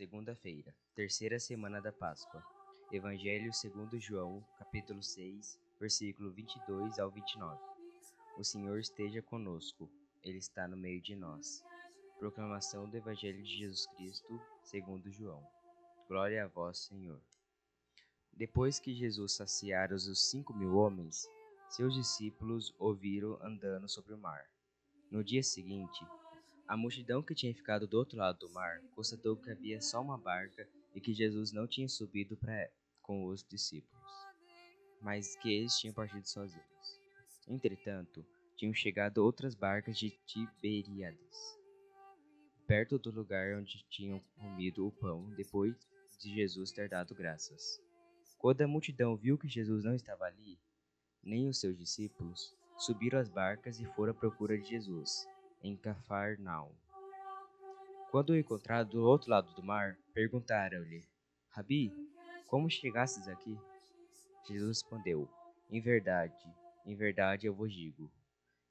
Segunda-feira, terceira semana da Páscoa. Evangelho segundo João, capítulo 6, versículo 22 ao 29. O Senhor esteja conosco. Ele está no meio de nós. Proclamação do Evangelho de Jesus Cristo, segundo João. Glória a vós, Senhor. Depois que Jesus saciara os cinco mil homens, seus discípulos o viram andando sobre o mar. No dia seguinte, a multidão que tinha ficado do outro lado do mar constatou que havia só uma barca e que Jesus não tinha subido para com os discípulos, mas que eles tinham partido sozinhos. Entretanto, tinham chegado outras barcas de Tiberíades, perto do lugar onde tinham comido o pão depois de Jesus ter dado graças. Quando a multidão viu que Jesus não estava ali, nem os seus discípulos, subiram às barcas e foram à procura de Jesus, em Cafarnaum. Quando o encontraram do outro lado do mar, perguntaram-lhe: Rabi, como chegastes aqui? Jesus respondeu: Em verdade, em verdade eu vos digo: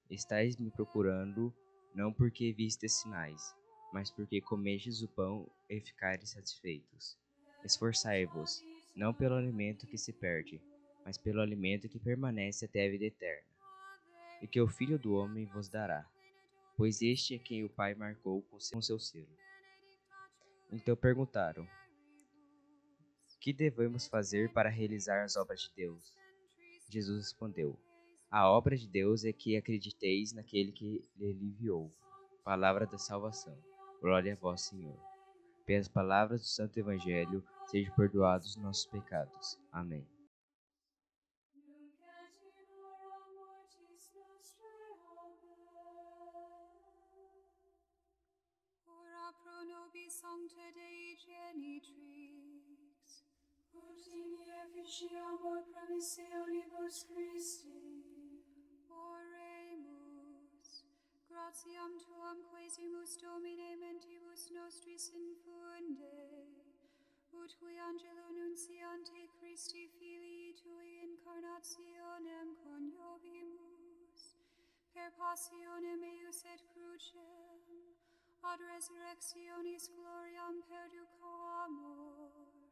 estáis me procurando não porque vistes sinais, mas porque comestes o pão e ficares satisfeitos. Esforçai-vos, não pelo alimento que se perde, mas pelo alimento que permanece até a vida eterna, e que o Filho do Homem vos dará, pois este é quem o Pai marcou com seu selo. Então perguntaram: Que devemos fazer para realizar as obras de Deus? Jesus respondeu: A obra de Deus é que acrediteis naquele que ele enviou. Palavra da salvação. Glória a vós, Senhor. Pelas palavras do Santo Evangelho, sejam perdoados nossos pecados. Amém. Ora pro nobis sancta Dei genitrix, ut in efficiamur promissionibus Christi. Oremus, gratiam tuam quesimus Domine mentibus nostris infunde, ut qui angelo nunciante Christi filii tui incarnationem coniovimus, per passionem eius et crucem, ad resurrectionis gloriam perducamur, per